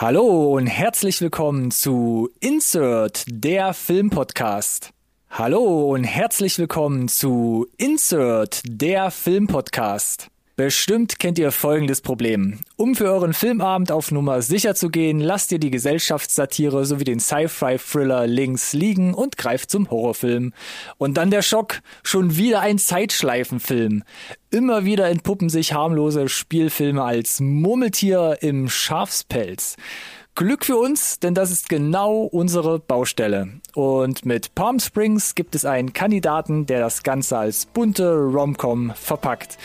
Hallo und herzlich willkommen zu Insert, der Filmpodcast. Hallo und herzlich willkommen zu Insert, der Filmpodcast. Bestimmt kennt ihr folgendes Problem. Um für euren Filmabend auf Nummer sicher zu gehen, lasst ihr die Gesellschaftssatire sowie den Sci-Fi-Thriller links liegen und greift zum Horrorfilm. Und dann der Schock, schon wieder ein Zeitschleifenfilm. Immer wieder entpuppen sich harmlose Spielfilme als Murmeltier im Schafspelz. Glück für uns, denn das ist genau unsere Baustelle. Und mit Palm Springs gibt es einen Kandidaten, der das Ganze als bunte Romcom verpackt.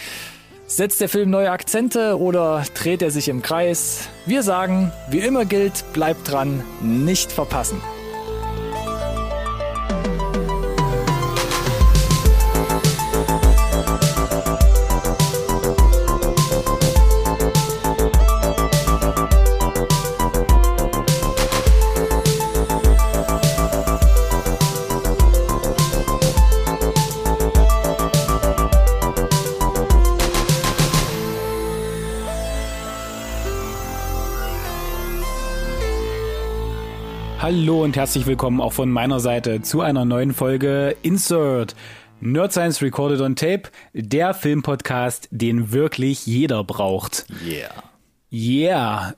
Setzt der Film neue Akzente oder dreht er sich im Kreis? Wir sagen, wie immer gilt, bleibt dran, nicht verpassen. Hallo und herzlich willkommen auch von meiner Seite zu einer neuen Folge Insert Nerd Science Recorded on Tape, der Filmpodcast, den wirklich jeder braucht. Yeah. Yeah.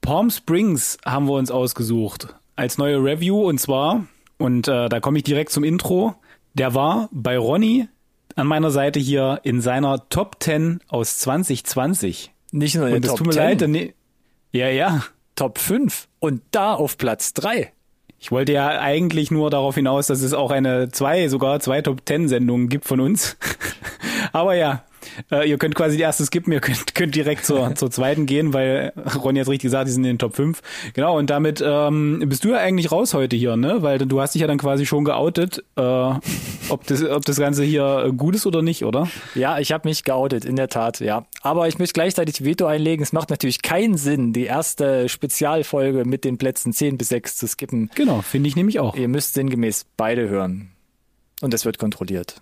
Palm Springs haben wir uns ausgesucht als neue Review und zwar, und äh, da komme ich direkt zum Intro, der war bei Ronny an meiner Seite hier in seiner Top 10 aus 2020. Nicht nur in und der es Top tut mir 10, leid, nee, ja, ja. Top 5 und da auf Platz 3. Ich wollte ja eigentlich nur darauf hinaus, dass es auch eine zwei, sogar zwei Top Ten Sendungen gibt von uns. Aber ja, äh, ihr könnt quasi die erste skippen, ihr könnt, könnt direkt zur, zur zweiten gehen, weil Ronny hat richtig gesagt, die sind in den Top 5. Genau, und damit ähm, bist du ja eigentlich raus heute hier, ne? Weil du hast dich ja dann quasi schon geoutet, äh, ob, das, ob das Ganze hier gut ist oder nicht, oder? Ja, ich habe mich geoutet, in der Tat, ja. Aber ich möchte gleichzeitig Veto einlegen. Es macht natürlich keinen Sinn, die erste Spezialfolge mit den Plätzen 10 bis 6 zu skippen. Genau, finde ich nämlich auch. Ihr müsst sinngemäß beide hören. Und es wird kontrolliert.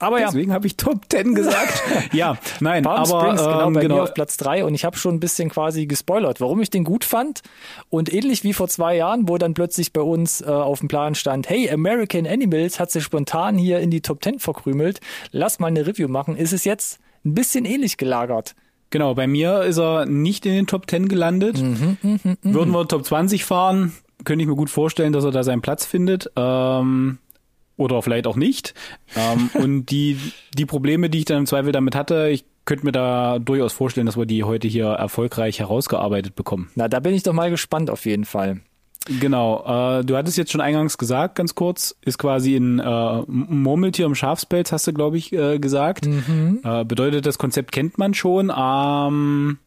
Aber ja, Deswegen habe ich Top 10 gesagt. ja, nein, Palm aber Springs, genau, ähm, bei genau. mir auf Platz drei und ich habe schon ein bisschen quasi gespoilert, warum ich den gut fand. Und ähnlich wie vor zwei Jahren, wo dann plötzlich bei uns äh, auf dem Plan stand, hey, American Animals hat sich spontan hier in die Top 10 verkrümelt, lass mal eine Review machen, ist es jetzt ein bisschen ähnlich gelagert. Genau, bei mir ist er nicht in den Top 10 gelandet. Mhm, Würden wir Top 20 fahren, könnte ich mir gut vorstellen, dass er da seinen Platz findet. Ähm, oder vielleicht auch nicht. Ähm, und die, die Probleme, die ich dann im Zweifel damit hatte, ich könnte mir da durchaus vorstellen, dass wir die heute hier erfolgreich herausgearbeitet bekommen. Na, da bin ich doch mal gespannt auf jeden Fall. Genau, äh, du hattest jetzt schon eingangs gesagt, ganz kurz, ist quasi ein äh, Murmeltier im Schafspelz, hast du, glaube ich, äh, gesagt. Äh, bedeutet, das Konzept kennt man schon, ähm,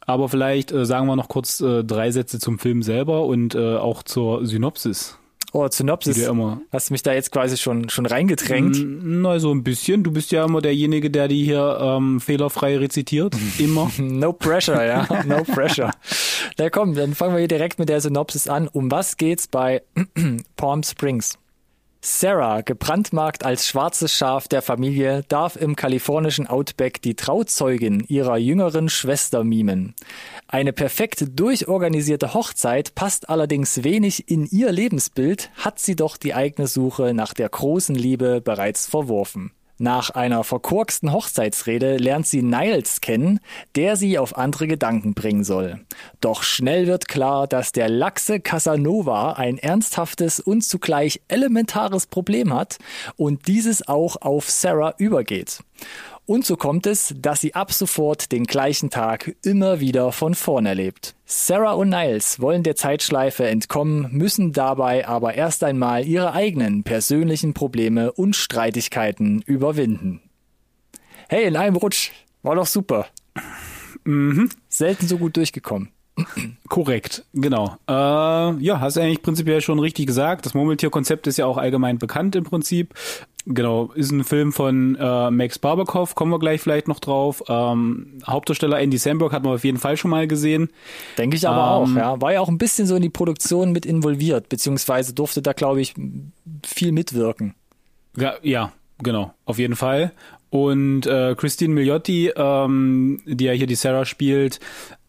aber vielleicht äh, sagen wir noch kurz äh, drei Sätze zum Film selber und äh, auch zur Synopsis. Oh, Synopsis. du ja immer Hast mich da jetzt quasi schon, schon reingedrängt. Na, so ein bisschen. Du bist ja immer derjenige, der die hier ähm, fehlerfrei rezitiert. Immer. No pressure, ja. No pressure. Na komm, dann fangen wir hier direkt mit der Synopsis an. Um was geht's bei Palm Springs? Sarah, gebrandmarkt als schwarzes Schaf der Familie, darf im kalifornischen Outback die Trauzeugin ihrer jüngeren Schwester mimen. Eine perfekt durchorganisierte Hochzeit passt allerdings wenig in ihr Lebensbild, hat sie doch die eigene Suche nach der großen Liebe bereits verworfen. Nach einer verkorksten Hochzeitsrede lernt sie Niles kennen, der sie auf andere Gedanken bringen soll. Doch schnell wird klar, dass der laxe Casanova ein ernsthaftes und zugleich elementares Problem hat und dieses auch auf Sarah übergeht. Und so kommt es, dass sie ab sofort den gleichen Tag immer wieder von vorn erlebt. Sarah und Niles wollen der Zeitschleife entkommen, müssen dabei aber erst einmal ihre eigenen persönlichen Probleme und Streitigkeiten überwinden. Hey, in einem Rutsch. War doch super. Selten so gut durchgekommen. Korrekt, genau. Äh, ja, hast du eigentlich prinzipiell schon richtig gesagt. Das Murmeltier-Konzept ist ja auch allgemein bekannt im Prinzip. Genau, ist ein Film von äh, Max Barbakoff, kommen wir gleich vielleicht noch drauf. Ähm, Hauptdarsteller Andy Samberg hat man auf jeden Fall schon mal gesehen. Denke ich aber auch, Ähm, ja. War ja auch ein bisschen so in die Produktion mit involviert, beziehungsweise durfte da, glaube ich, viel mitwirken. Ja, ja, genau, auf jeden Fall. Und äh, Christine Milioti, ähm, die ja hier die Sarah spielt,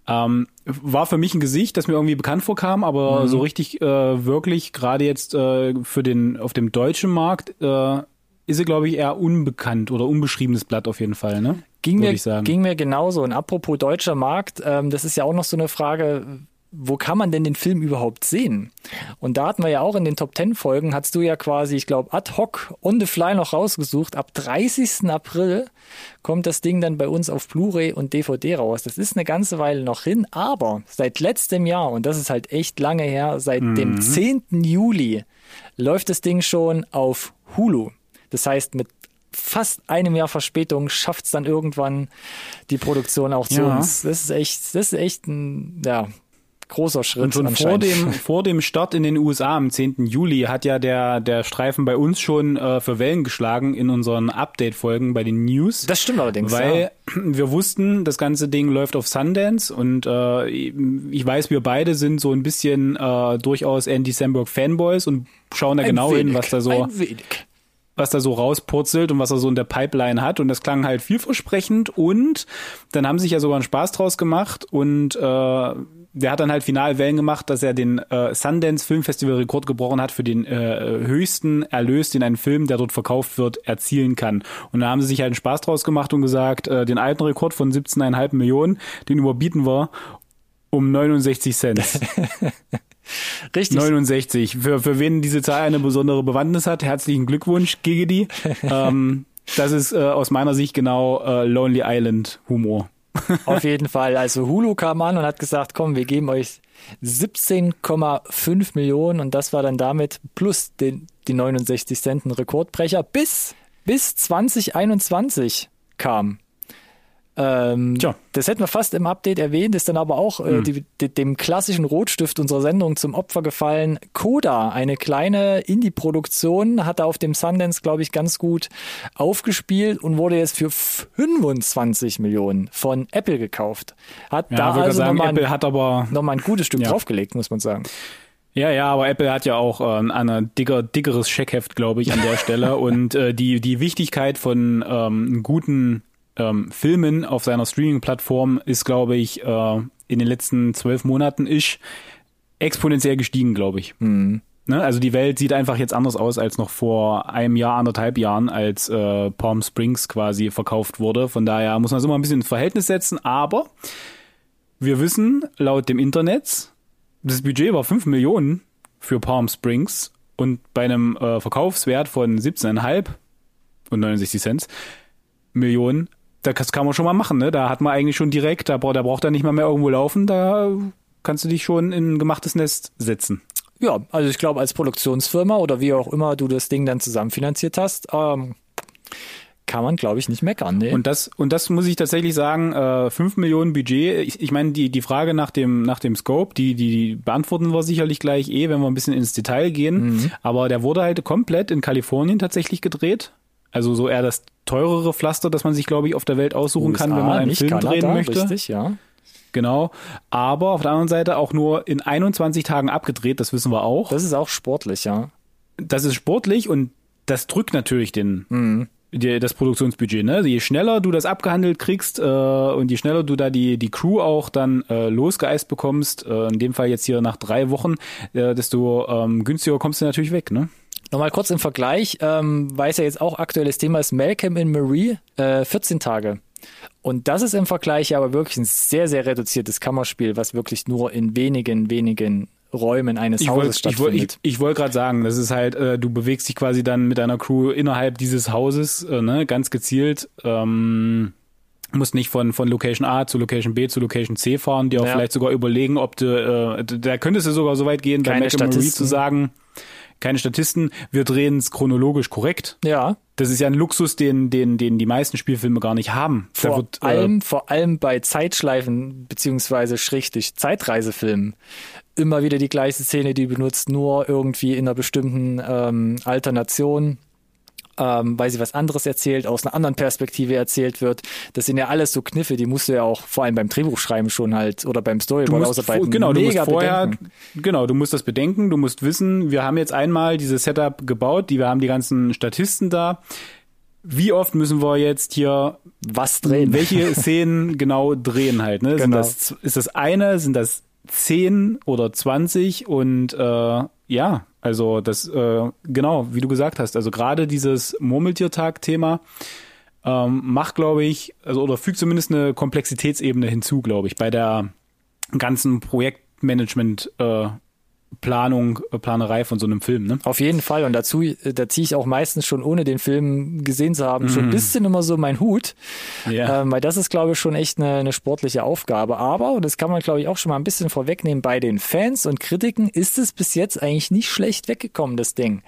Ähm, war für mich ein Gesicht, das mir irgendwie bekannt vorkam, aber Mhm. so richtig äh, wirklich, gerade jetzt äh, für den auf dem deutschen Markt, äh, ist sie, glaube ich, eher unbekannt oder unbeschriebenes Blatt auf jeden Fall, ne? Ging Würde mir, ich sagen. ging mir genauso. Und apropos deutscher Markt, ähm, das ist ja auch noch so eine Frage, wo kann man denn den Film überhaupt sehen? Und da hatten wir ja auch in den Top 10 Folgen, hast du ja quasi, ich glaube, ad hoc on the fly noch rausgesucht. Ab 30. April kommt das Ding dann bei uns auf Blu-ray und DVD raus. Das ist eine ganze Weile noch hin, aber seit letztem Jahr, und das ist halt echt lange her, seit dem 10. Juli läuft das Ding schon auf Hulu. Das heißt, mit fast einem Jahr Verspätung schafft es dann irgendwann die Produktion auch zu Ja. uns. Das ist echt, das ist echt ein ja, großer Schritt. Und schon vor dem, vor dem Start in den USA am 10. Juli hat ja der, der Streifen bei uns schon äh, für Wellen geschlagen in unseren Update-Folgen bei den News. Das stimmt allerdings. Weil ja. wir wussten, das ganze Ding läuft auf Sundance und äh, ich weiß, wir beide sind so ein bisschen äh, durchaus Andy Samberg Fanboys und schauen da Ein genau hin, wenig, was da so Ein wenig. Was da so rauspurzelt und was er so in der Pipeline hat. Und das klang halt vielversprechend. Und dann haben sie sich ja sogar einen Spaß draus gemacht. Und äh, der hat dann halt final Wellen gemacht, dass er den äh, Sundance Filmfestival Rekord gebrochen hat für den äh, höchsten Erlös, den ein Film, der dort verkauft wird, erzielen kann. Und da haben sie sich halt einen Spaß draus gemacht und gesagt, äh, den alten Rekord von 17,5 Millionen, den überbieten wir um 69 Cent. Richtig. 69. Für, für wen diese Zahl eine besondere Bewandtnis hat, herzlichen Glückwunsch, Gigidi. ähm, das ist äh, aus meiner Sicht genau äh, Lonely Island Humor. Auf jeden Fall. Also Hulu kam an und hat gesagt, komm, wir geben euch 17,5 Millionen und das war dann damit plus den, die 69 Cent ein Rekordbrecher bis, bis 2021 kam. Ähm, Tja. Das hätten wir fast im Update erwähnt, ist dann aber auch äh, die, die, dem klassischen Rotstift unserer Sendung zum Opfer gefallen. Coda, eine kleine Indie-Produktion, hat er auf dem Sundance, glaube ich, ganz gut aufgespielt und wurde jetzt für 25 Millionen von Apple gekauft. Hat Ja, da also sagen, nochmal Apple ein, hat aber noch mal ein gutes Stück Ja. draufgelegt, muss man sagen. ja, ja, aber Apple hat ja auch äh, ein dicker, dickeres Scheckheft, glaube ich, an der Stelle. Und äh, die die Wichtigkeit von ähm, guten ähm, Filmen auf seiner Streaming-Plattform ist, glaube ich, äh, in den letzten zwölf Monaten ist exponentiell gestiegen, glaube ich. Ne? Also die Welt sieht einfach jetzt anders aus als noch vor einem Jahr, anderthalb Jahren, als äh, Palm Springs quasi verkauft wurde. Von daher muss man es immer ein bisschen ins Verhältnis setzen. Aber wir wissen laut dem Internet, das Budget war 5 Millionen für Palm Springs und bei einem äh, Verkaufswert von 17,5 und 69 Cent Millionen, das kann man schon mal machen. Ne? Da hat man eigentlich schon direkt, da, bra- da braucht er nicht mal mehr irgendwo laufen, da kannst du dich schon in ein gemachtes Nest setzen. Ja, also ich glaube, als Produktionsfirma oder wie auch immer du das Ding dann zusammenfinanziert hast, ähm, kann man, glaube ich, nicht meckern. Nee. Und das, und das muss ich tatsächlich sagen, äh, 5 Millionen Budget, ich, ich meine, die, die Frage nach dem, nach dem Scope, die, die, die beantworten wir sicherlich gleich eh, wenn wir ein bisschen ins Detail gehen. Aber der wurde halt komplett in Kalifornien tatsächlich gedreht. Also so eher das teurere Pflaster, das man sich, glaube ich, auf der Welt aussuchen kann, wenn man einen nicht Film Kanada, drehen möchte. Richtig, ja. Genau. Aber auf der anderen Seite auch nur in 21 Tagen abgedreht, das wissen wir auch. Das ist auch sportlich, ja. das ist sportlich und das drückt natürlich den Mhm. die, das Produktionsbudget. Ne? Je schneller du das abgehandelt kriegst äh, und je schneller du da die die Crew auch dann äh, losgeeist bekommst, äh, in dem Fall jetzt hier nach drei Wochen, äh, desto ähm, günstiger kommst du natürlich weg. Ne? Nochmal kurz im Vergleich, ähm, weil es ja jetzt auch aktuelles Thema ist, Malcolm in Marie, äh, 14 Tage. Und das ist im Vergleich aber wirklich ein sehr, sehr reduziertes Kammerspiel, was wirklich nur in wenigen, wenigen Räumen eines Ich Hauses wollte ich, wollt- stattfindet. ich, ich wollt gerade sagen, das ist halt, äh, du bewegst dich quasi dann mit deiner Crew innerhalb dieses Hauses, äh, ne, ganz gezielt. Ähm, musst nicht von, von Location A zu Location B zu Location C fahren, dir auch Ja. vielleicht sogar überlegen, ob du, äh, da könntest du sogar so weit gehen, bei Malcolm Marie zu sagen, keine Statisten, wir drehen es chronologisch korrekt. ja, Das ist ja ein Luxus, den, den, den die meisten Spielfilme gar nicht haben. Vor wird, äh, allem, vor allem bei Zeitschleifen beziehungsweise schrägstrich Zeitreisefilmen immer wieder die gleiche Szene, die benutzt nur irgendwie in einer bestimmten ähm, Alternation, ähm, weil sie was anderes erzählt, aus einer anderen Perspektive erzählt wird. Das sind ja alles so Kniffe, die musst du ja auch vor allem beim Drehbuchschreiben schon halt oder beim Storyboard ausarbeiten. genau, du musst vorher, bedenken. genau, du musst das bedenken, du musst wissen, wir haben jetzt einmal dieses Setup gebaut, die, wir haben die ganzen Statisten da. wie oft müssen wir jetzt hier was drehen? Welche Szenen genau drehen halt? Ne? Genau. Sind das, ist das eine? Sind das zehn oder zwanzig? Und äh, ja, also das äh, genau, wie du gesagt hast. Also gerade dieses Murmeltiertag-Thema ähm, macht, glaube ich, also oder fügt zumindest eine Komplexitätsebene hinzu, glaube ich, bei der ganzen Projektmanagement äh, Planung, äh, Planerei von so einem Film, ne? Auf jeden Fall. Und dazu, äh, da ziehe ich auch meistens schon, ohne den Film gesehen zu haben, schon ein bisschen immer so mein Hut. Ja. Ähm, weil das ist, glaube ich, schon echt eine, eine sportliche Aufgabe. Aber, und das kann man, glaube ich, auch schon mal ein bisschen vorwegnehmen, bei den Fans und Kritiken ist es bis jetzt eigentlich nicht schlecht weggekommen, das Ding.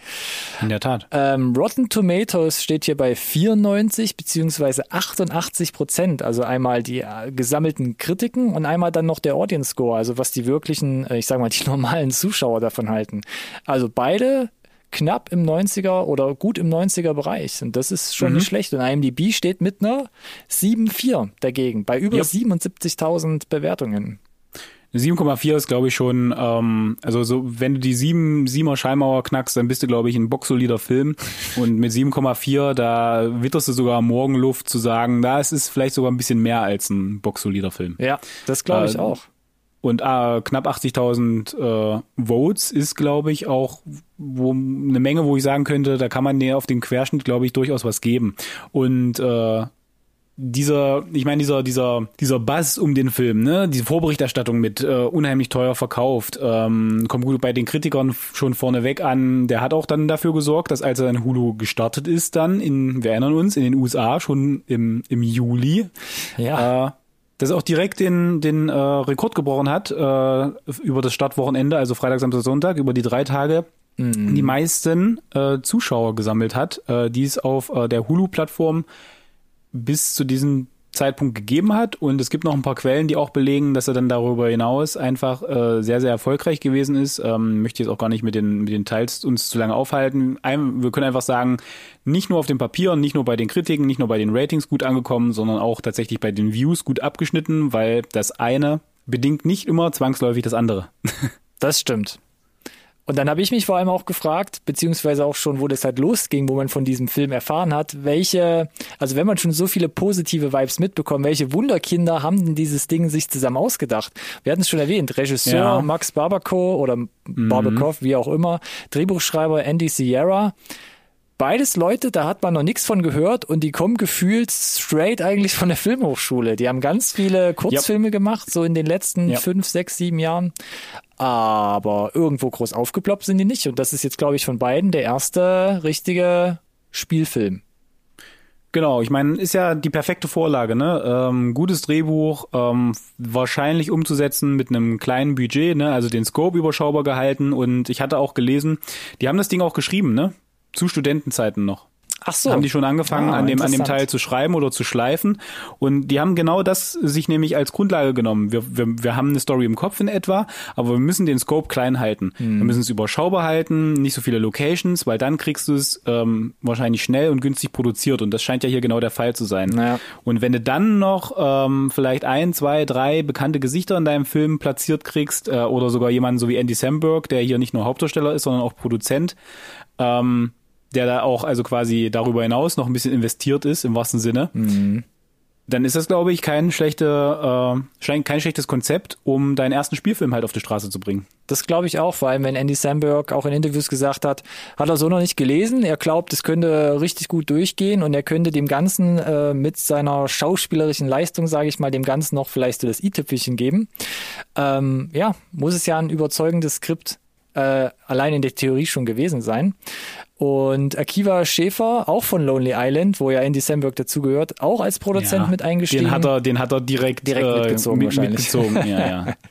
In der Tat. Ähm, Rotten Tomatoes steht hier bei 94 beziehungsweise 88 Prozent. Also einmal die äh, gesammelten Kritiken und einmal dann noch der Audience Score, also was die wirklichen, äh, ich sag mal, die normalen Zuschauer davon halten. Also beide knapp im 90er oder gut im 90er Bereich. Und das ist schon nicht schlecht. Und IMDb steht mit einer 7,4 dagegen, bei über Yep. 77.000 Bewertungen. 7,4 ist, glaube ich, schon, ähm, also so, wenn du die 7, 7er Schallmauer knackst, dann bist du, glaube ich, ein boxsolider Film. Und mit 7,4, da witterst du sogar Morgenluft zu sagen, da es ist vielleicht sogar ein bisschen mehr als ein boxsolider Film. Ja, das glaube ich Äh, auch. Und äh, knapp 80.000 äh, Votes ist, glaube ich, auch wo, eine Menge, wo ich sagen könnte, da kann man auf den Querschnitt, glaube ich, durchaus was geben. Und äh, dieser, ich meine, dieser, dieser, dieser Buzz um den Film, ne, diese Vorberichterstattung mit äh, unheimlich teuer verkauft, ähm, kommt gut bei den Kritikern schon vorneweg an. Der hat auch dann dafür gesorgt, dass als er in Hulu gestartet ist, dann in, wir erinnern uns, in den USA schon im, im Juli, Ja. äh, dass er auch direkt den, den äh, Rekord gebrochen hat äh, über das Startwochenende, also Freitag, Samstag, Sonntag, über die drei Tage die meisten äh, Zuschauer gesammelt hat, äh, die es auf äh, der Hulu-Plattform bis zu diesem Zeitpunkt gegeben hat. Und es gibt noch ein paar Quellen, die auch belegen, dass er dann darüber hinaus einfach äh, sehr, sehr erfolgreich gewesen ist. Ähm, möchte jetzt auch gar nicht mit den, mit den Teils uns zu lange aufhalten. Ein, wir können einfach sagen, nicht nur auf dem Papier, nicht nur bei den Kritiken, nicht nur bei den Ratings gut angekommen, sondern auch tatsächlich bei den Views gut abgeschnitten, weil das eine bedingt nicht immer zwangsläufig das andere. Das stimmt. Und dann habe ich mich vor allem auch gefragt, beziehungsweise auch schon, wo das halt losging, wo man von diesem Film erfahren hat, welche, also wenn man schon so viele positive Vibes mitbekommt, welche Wunderkinder haben denn dieses Ding sich zusammen ausgedacht? Wir hatten es schon erwähnt, Regisseur Ja. Max Barbakow oder Barbakow, wie auch immer, Drehbuchschreiber Andy Sierra. Beides Leute, da hat man noch nichts von gehört und die kommen gefühlt straight eigentlich von der Filmhochschule. Die haben ganz viele Kurzfilme gemacht, so in den letzten Ja. fünf, sechs, sieben Jahren. Aber irgendwo groß aufgeploppt sind die nicht. Und das ist jetzt, glaube ich, von beiden der erste richtige Spielfilm. Genau, ich meine, ist ja die perfekte Vorlage, ne? Ähm, gutes Drehbuch, ähm, wahrscheinlich umzusetzen mit einem kleinen Budget, ne? Also den Scope überschaubar gehalten und ich hatte auch gelesen, die haben das Ding auch geschrieben, ne? Zu Studentenzeiten noch. Ach so. Haben die schon angefangen, Ah, an dem, an dem. Teil zu schreiben oder zu schleifen. Und die haben genau das sich nämlich als Grundlage genommen. Wir, wir, wir haben eine Story im Kopf in etwa, aber wir müssen den Scope klein halten. Hm. Wir müssen es überschaubar halten, nicht so viele Locations, weil dann kriegst du es ähm, wahrscheinlich schnell und günstig produziert. Und das scheint ja hier genau der Fall zu sein. Ja. Und wenn du dann noch ähm, vielleicht ein, zwei, drei bekannte Gesichter in deinem Film platziert kriegst, äh, oder sogar jemanden so wie Andy Samberg, der hier nicht nur Hauptdarsteller ist, sondern auch Produzent, ähm, der da auch also quasi darüber hinaus noch ein bisschen investiert ist, im wahrsten Sinne, dann ist das, glaube ich, kein, schlechte, äh, kein schlechtes Konzept, um deinen ersten Spielfilm halt auf die Straße zu bringen. Das glaube ich auch, vor allem wenn Andy Samberg auch in Interviews gesagt hat, hat er so noch nicht gelesen. Er glaubt, es könnte richtig gut durchgehen und er könnte dem Ganzen äh, mit seiner schauspielerischen Leistung, sage ich mal, dem Ganzen noch vielleicht so das i-Tüpfelchen geben. Ähm, ja, muss es ja ein überzeugendes Skript äh, allein in der Theorie schon gewesen sein. Und Akiva Schäfer, auch von Lonely Island, wo ja Andy Samberg dazugehört, auch als Produzent mit eingestiegen. Den hat er, den hat er direkt, Direkt äh, mitgezogen mit, wahrscheinlich. mitgezogen. Ja, ja.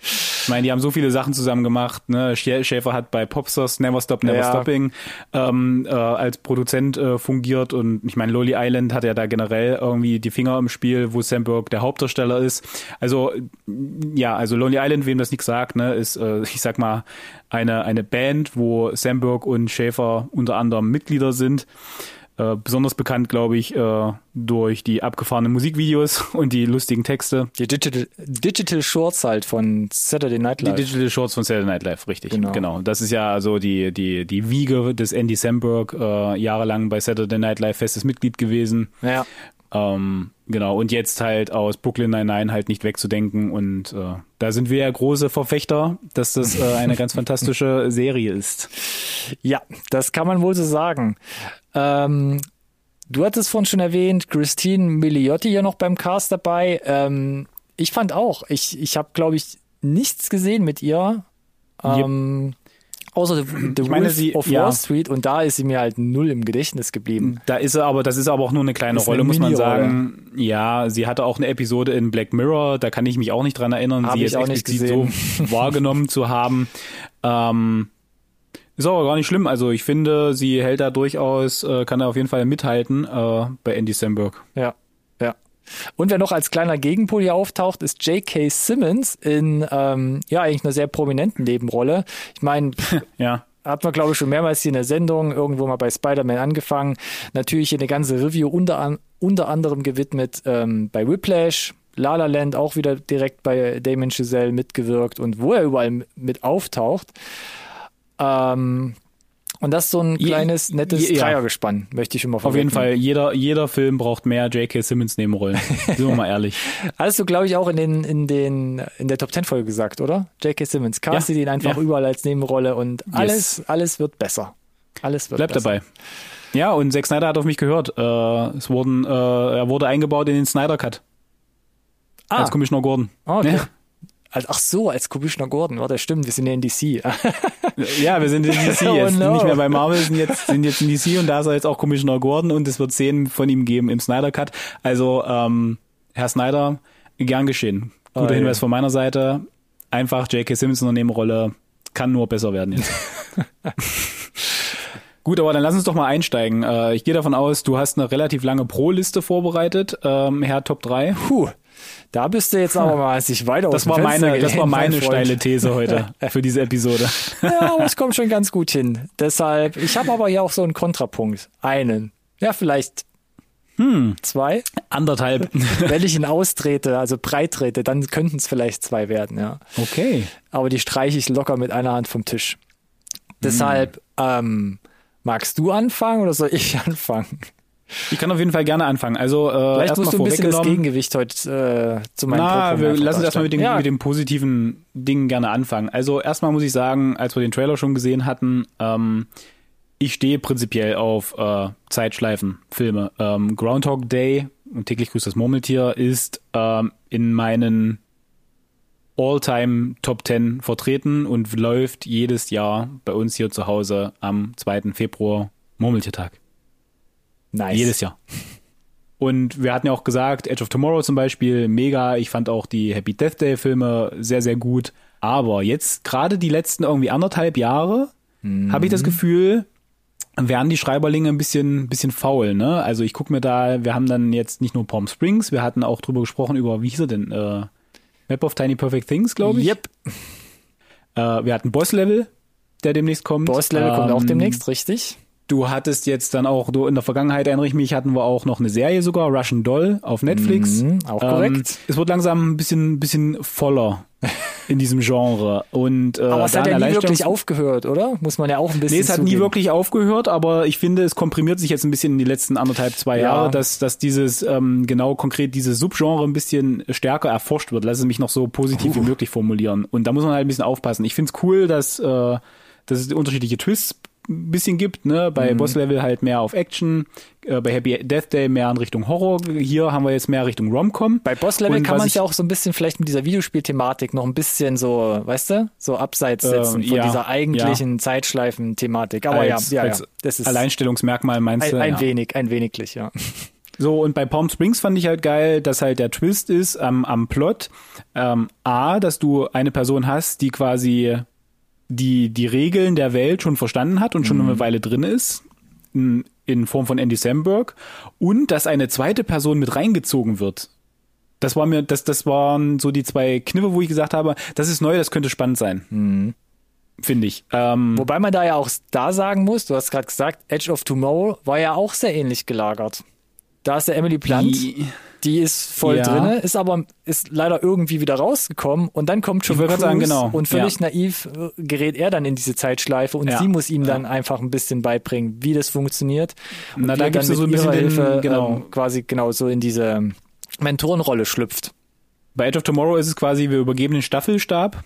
Ich meine, die haben so viele Sachen zusammen gemacht. Ne? Schä- Schäfer hat bei Popstars Never Stop, Never Ja. Stopping ähm, äh, als Produzent äh, fungiert und ich meine, Lonely Island hat ja da generell irgendwie die Finger im Spiel, wo Samberg der Hauptdarsteller ist. Also ja, also Lonely Island, wem das nichts sagt, ne, ist, äh, ich sag mal, eine, eine Band, wo Samberg und Schäfer unter anderem Mitglieder sind. Äh, besonders bekannt, glaube ich, äh, durch die abgefahrenen Musikvideos und die lustigen Texte. Die Digital, Digital Shorts halt von Saturday Night Live. Die Digital Shorts von Saturday Night Live, richtig. Genau. Genau. Das ist ja also die, die, die Wiege des Andy Samberg, äh, jahrelang bei Saturday Night Live festes Mitglied gewesen. ja. Ähm, genau, und jetzt halt aus Brooklyn Nine-Nine halt nicht wegzudenken. Und äh, da sind wir ja große Verfechter, dass das äh, eine ganz fantastische Serie ist. Ja, das kann man wohl so sagen. Ähm, du hattest vorhin schon erwähnt, Christine Miliotti ja noch beim Cast dabei. Ähm, ich fand auch, ich, ich habe, glaube ich, nichts gesehen mit ihr. Ähm, Außer The, Ich meine, Wolf sie- of ja. Wall Street und da ist sie mir halt null im Gedächtnis geblieben. Da ist er aber, das ist aber auch nur eine kleine Ist eine Rolle, muss man sagen. Ja, sie hatte auch eine Episode in Black Mirror, da kann ich mich auch nicht dran erinnern, Hab sie jetzt auch nicht explizit so wahrgenommen zu haben. Ähm, ist aber gar nicht schlimm. Also ich finde, sie hält da durchaus, äh, kann da auf jeden Fall mithalten äh, bei Andy Samberg. Ja. Und wer noch als kleiner Gegenpol hier auftaucht, ist J.K. Simmons in ähm, ja eigentlich einer sehr prominenten Nebenrolle. Ich meine, Ja. hat man glaube ich schon mehrmals hier in der Sendung irgendwo mal bei Spider-Man angefangen. Natürlich hier eine ganze Review unter, an, unter anderem gewidmet ähm, bei Whiplash. La La Land auch wieder direkt bei Damon Chazelle mitgewirkt und wo er überall mit auftaucht. Ähm, und das ist so ein Je- kleines, nettes je- ja. Dreiergespann, möchte ich schon mal Auf jeden. Fall, jeder, jeder Film braucht mehr J.K. Simmons Nebenrollen. Sind wir mal ehrlich. Hast du, glaube ich, auch in den, in den, in der Top Ten Folge gesagt, oder? J.K. Simmons, castet Ja, ihn einfach ja. überall als Nebenrolle und alles, alles wird besser. Alles wird Bleib besser. dabei. Ja, und Zack Snyder hat auf mich gehört. Äh, es wurden, äh, er wurde eingebaut in den Snyder Cut Ah, als Commissioner Gordon. ah, okay. Ja. Also, ach so, als Commissioner Gordon, warte, stimmt, wir sind ja in DC. Ja, wir sind in DC Oh jetzt. no. Nicht mehr bei Marvel, sind jetzt, sind jetzt in DC und da ist er jetzt auch Commissioner Gordon und es wird Szenen von ihm geben im Snyder Cut. Also, ähm, Herr Snyder, gern geschehen. Guter Oh, ja. Hinweis von meiner Seite. Einfach J.K. Simmons in der Nebenrolle kann nur besser werden jetzt. Gut, aber dann lass uns doch mal einsteigen. Äh, ich gehe davon aus, du hast eine relativ lange Pro-Liste vorbereitet, ähm, Herr Top 3. Puh, da bist du jetzt aber mal sich weiter Das war Fenster meine, das war meine steile These heute für diese Episode. Ja, aber es kommt schon ganz gut hin. Deshalb, ich habe aber hier auch so einen Kontrapunkt. Einen. Ja, vielleicht Hm. zwei. Anderthalb. Wenn ich ihn austrete, also breit trete, dann könnten es vielleicht zwei werden, ja. Okay. aber die streiche ich locker mit einer Hand vom Tisch. Deshalb, ähm, magst du anfangen oder soll ich anfangen? Ich kann auf jeden Fall gerne anfangen. Also äh, Vielleicht musst du ein bisschen das. Gegengewicht heute äh, zu meinem Na, wir lassen uns erstmal mit den, darstellen. mit den positiven Dingen gerne anfangen. Also erstmal muss ich sagen, als wir den Trailer schon gesehen hatten, ähm, ich stehe prinzipiell auf äh, Zeitschleifen-Filme. Ähm, Groundhog Day und täglich grüßt das Murmeltier ist ähm, in meinen All-Time Top 10 vertreten und läuft jedes Jahr bei uns hier zu Hause am 2. Februar Murmeltiertag. Nice. Jedes Jahr. Und wir hatten ja auch gesagt, Edge of Tomorrow zum Beispiel, mega. Ich fand auch die Happy Death Day Filme sehr, sehr gut. Aber jetzt gerade die letzten irgendwie anderthalb Jahre habe ich das Gefühl, werden die Schreiberlinge ein bisschen, bisschen faul, ne? Also ich gucke mir da, wir haben dann jetzt nicht nur Palm Springs, wir hatten auch drüber gesprochen über, wie hieß er denn? Äh, Map of Tiny Perfect Things, glaube ich. Yep, Äh, wir hatten Boss Level, der demnächst kommt. Boss Level kommt auch Ähm, demnächst, richtig? Du hattest jetzt dann auch, du in der Vergangenheit erinnere ich mich, hatten wir auch noch eine Serie sogar, Russian Doll auf Netflix. Mhm, auch korrekt. Ähm, es wird langsam ein bisschen, bisschen voller in diesem Genre. Und, äh, Aber es hat ja ein nie wirklich aufgehört, oder? Muss man ja auch ein bisschen Nee, es hat nie zugeben. wirklich aufgehört, aber ich finde, es komprimiert sich jetzt ein bisschen in die letzten anderthalb, zwei Ja. Jahre, dass, dass dieses, ähm, genau konkret dieses Subgenre ein bisschen stärker erforscht wird. Lass es mich noch so positiv wie möglich formulieren. Und da muss man halt ein bisschen aufpassen. Ich finde es cool, dass, äh, dass es unterschiedliche Twists ein bisschen gibt, ne? Bei Mhm. Boss Level halt mehr auf Action, äh, bei Happy Death Day mehr in Richtung Horror. Hier haben wir jetzt mehr Richtung Rom-Com. Bei Boss Level Und kann man es ja auch so ein bisschen vielleicht mit dieser Videospielthematik noch ein bisschen so, weißt du, so abseits setzen Ähm, von ja, dieser eigentlichen Zeitschleifen-Thematik. Aber als, ja, ja, ja, das ist Alleinstellungsmerkmal meinst ein, du? ein ja. wenig, ein weniglich, ja. So, und bei Palm Springs fand ich halt geil, dass halt der Twist ist am, am Plot. Ähm, A, dass du eine Person hast, die quasi die, die Regeln der Welt schon verstanden hat und schon eine Weile drin ist. In, in Form von Andy Samberg. Und dass eine zweite Person mit reingezogen wird. Das war mir, das, das waren so die zwei Kniffe, wo ich gesagt habe, das ist neu, das könnte spannend sein. finde ich. Ähm, Wobei man da ja auch da sagen muss, du hast gerade gesagt, Edge of Tomorrow war ja auch sehr ähnlich gelagert. Da ist der Emily Blunt, die, die ist voll Ja. drinne, ist aber ist leider irgendwie wieder rausgekommen und dann kommt wollte Cruise sagen, genau. und völlig Ja. naiv äh, gerät er dann in diese Zeitschleife und Ja. sie muss ihm dann einfach ein bisschen beibringen, wie das funktioniert. Und Na, da gibt's dann so ein bisschen ihrer den- Hilfe genau. ähm, quasi genau so in diese Mentorenrolle schlüpft. Bei Edge of Tomorrow ist es quasi, wir übergeben den Staffelstab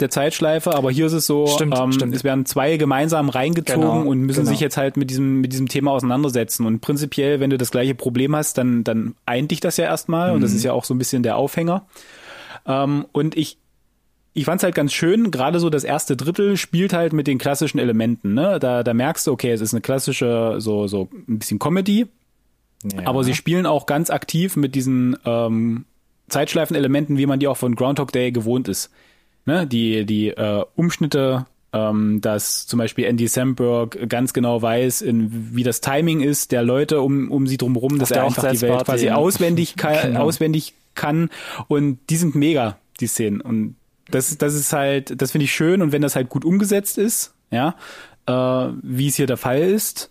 der Zeitschleife, aber hier ist es so, Stimmt, ähm, stimmt. es werden zwei gemeinsam reingezogen Genau, und müssen genau. sich jetzt halt mit diesem, mit diesem Thema auseinandersetzen. Und prinzipiell, wenn du das gleiche Problem hast, dann, dann eint dich das ja erstmal und das Mhm. ist ja auch so ein bisschen der Aufhänger. Ähm, und ich, ich fand's halt ganz schön, gerade so das erste Drittel spielt halt mit den klassischen Elementen, ne? Da, da merkst du, okay, es ist eine klassische, so, so ein bisschen Comedy, Ja. aber sie spielen auch ganz aktiv mit diesen ähm, Zeitschleifen-Elementen, wie man die auch von Groundhog Day gewohnt ist. Ne? Die, die äh, Umschnitte, ähm, dass zum Beispiel Andy Samberg ganz genau weiß, in, wie das Timing ist der Leute um, um sie drumherum, dass er einfach die Welt quasi auswendig, kann, Genau. auswendig kann. Und die sind mega, die Szenen. Und das, das ist halt, das finde ich schön. Und wenn das halt gut umgesetzt ist, ja, äh, wie es hier der Fall ist,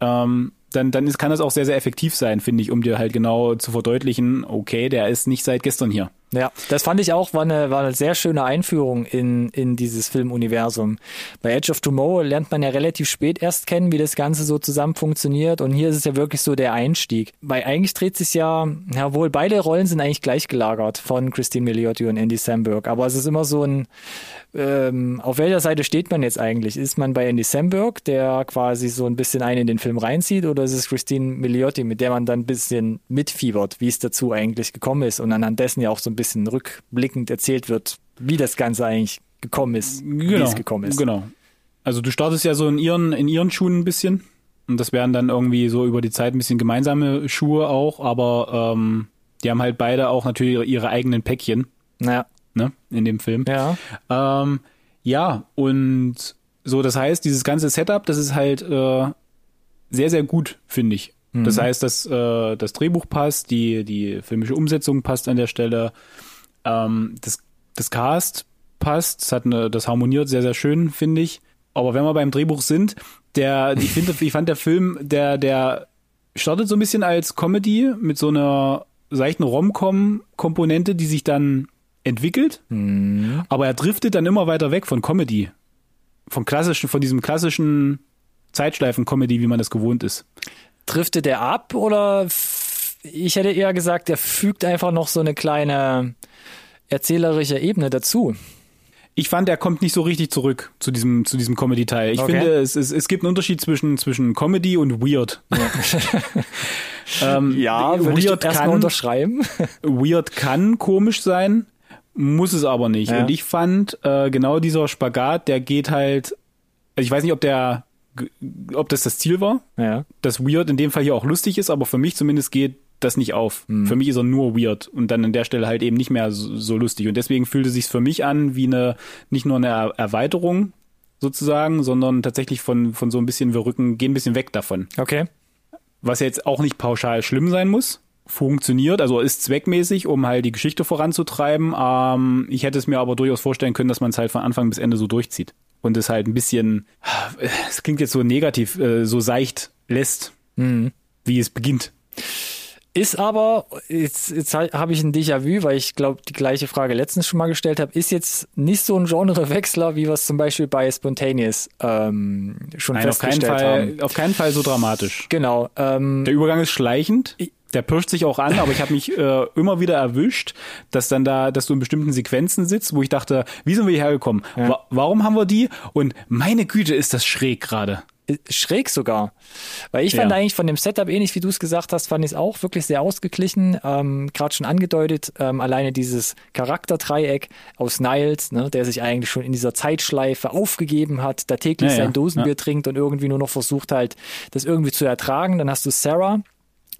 ähm, dann, dann ist, kann das auch sehr, sehr effektiv sein, finde ich, um dir halt genau zu verdeutlichen, okay, der ist nicht seit gestern hier. Ja, das fand ich auch, war eine, war eine sehr schöne Einführung in, in dieses Filmuniversum. Bei Edge of Tomorrow lernt man ja relativ spät erst kennen, wie das Ganze so zusammen funktioniert und hier ist es ja wirklich so der Einstieg. Weil eigentlich dreht sich ja, ja wohl, beide Rollen sind eigentlich gleich gelagert von Christine Milioti und Andy Samberg, aber es ist immer so ein, ähm, auf welcher Seite steht man jetzt eigentlich? Ist man bei Andy Samberg, der quasi so ein bisschen einen in den Film reinzieht, oder ist es Christine Milioti, mit der man dann ein bisschen mitfiebert, wie es dazu eigentlich gekommen ist und anhand dessen ja auch so ein bisschen rückblickend erzählt wird, wie das Ganze eigentlich gekommen ist, wie es gekommen ist. Genau. Also du startest ja so in ihren, in ihren Schuhen ein bisschen. Und das wären dann irgendwie so über die Zeit ein bisschen gemeinsame Schuhe auch, aber ähm, die haben halt beide auch natürlich ihre, ihre eigenen Päckchen, Naja, ne, in dem Film. ja. Ähm, ja, und so, das heißt, dieses ganze Setup, das ist halt äh, sehr, sehr gut, finde ich. Das heißt, dass äh, das Drehbuch passt, die, die filmische Umsetzung passt an der Stelle, ähm, das, das Cast passt, das, hat eine, das harmoniert sehr, sehr schön, finde ich. Aber wenn wir beim Drehbuch sind, der, ich finde, ich fand der Film, der, der startet so ein bisschen als Comedy mit so einer seichten Rom-Com-Komponente, die sich dann entwickelt. Aber er driftet dann immer weiter weg von Comedy. Von klassischen, von diesem klassischen Zeitschleifen-Comedy, wie man das gewohnt ist. Driftet der ab oder ich hätte eher gesagt, der fügt einfach noch so eine kleine erzählerische Ebene dazu. Ich fand, er kommt nicht so richtig zurück zu diesem, zu diesem Comedy-Teil. Ich Okay. finde, es, es, es gibt einen Unterschied zwischen, zwischen Comedy und Weird. ähm, würde ich Weird kann, unterschreiben. Weird kann komisch sein, muss es aber nicht. Ja. Und ich fand, äh, genau dieser Spagat, der geht halt, also ich weiß nicht, ob der, ob das das Ziel war, Ja. dass Weird in dem Fall hier auch lustig ist, aber für mich zumindest geht das nicht auf. Für mich ist er nur weird und dann an der Stelle halt eben nicht mehr so, so lustig. Und deswegen fühlte sich für mich an wie eine, nicht nur eine Er- Erweiterung sozusagen, sondern tatsächlich von, von so ein bisschen, wir rücken, gehen ein bisschen weg davon. Okay. Was jetzt auch nicht pauschal schlimm sein muss. Funktioniert, also ist zweckmäßig, um halt die Geschichte voranzutreiben. Ähm, ich hätte es mir aber durchaus vorstellen können, dass man es halt von Anfang bis Ende so durchzieht. Und es halt ein bisschen, es klingt jetzt so negativ, äh, so seicht lässt, wie es beginnt. Ist aber, jetzt, jetzt habe ich ein Déjà-vu, weil ich glaube, die gleiche Frage letztens schon mal gestellt habe, ist jetzt nicht so ein Genrewechsler, wie wir es zum Beispiel bei Spontaneous ähm, schon Nein, auf keinen festgestellt Fall, haben. auf keinen Fall so dramatisch. Genau. Ähm, Der Übergang ist schleichend. Der pirscht sich auch an, aber ich habe mich äh, immer wieder erwischt, dass dann da, dass du in bestimmten Sequenzen sitzt, wo ich dachte, wie sind wir hierher gekommen? Wa warum haben wir die? Und meine Güte, ist das schräg gerade. schräg sogar. Weil ich fand Ja. eigentlich von dem Setup, ähnlich wie du es gesagt hast, fand ich es auch wirklich sehr ausgeglichen. Ähm, Gerade schon angedeutet, ähm, alleine dieses Charakterdreieck aus Niles, ne, der sich eigentlich schon in dieser Zeitschleife aufgegeben hat, da täglich Ja, ja, sein Dosenbier ja. trinkt und irgendwie nur noch versucht halt, das irgendwie zu ertragen. Dann hast du Sarah,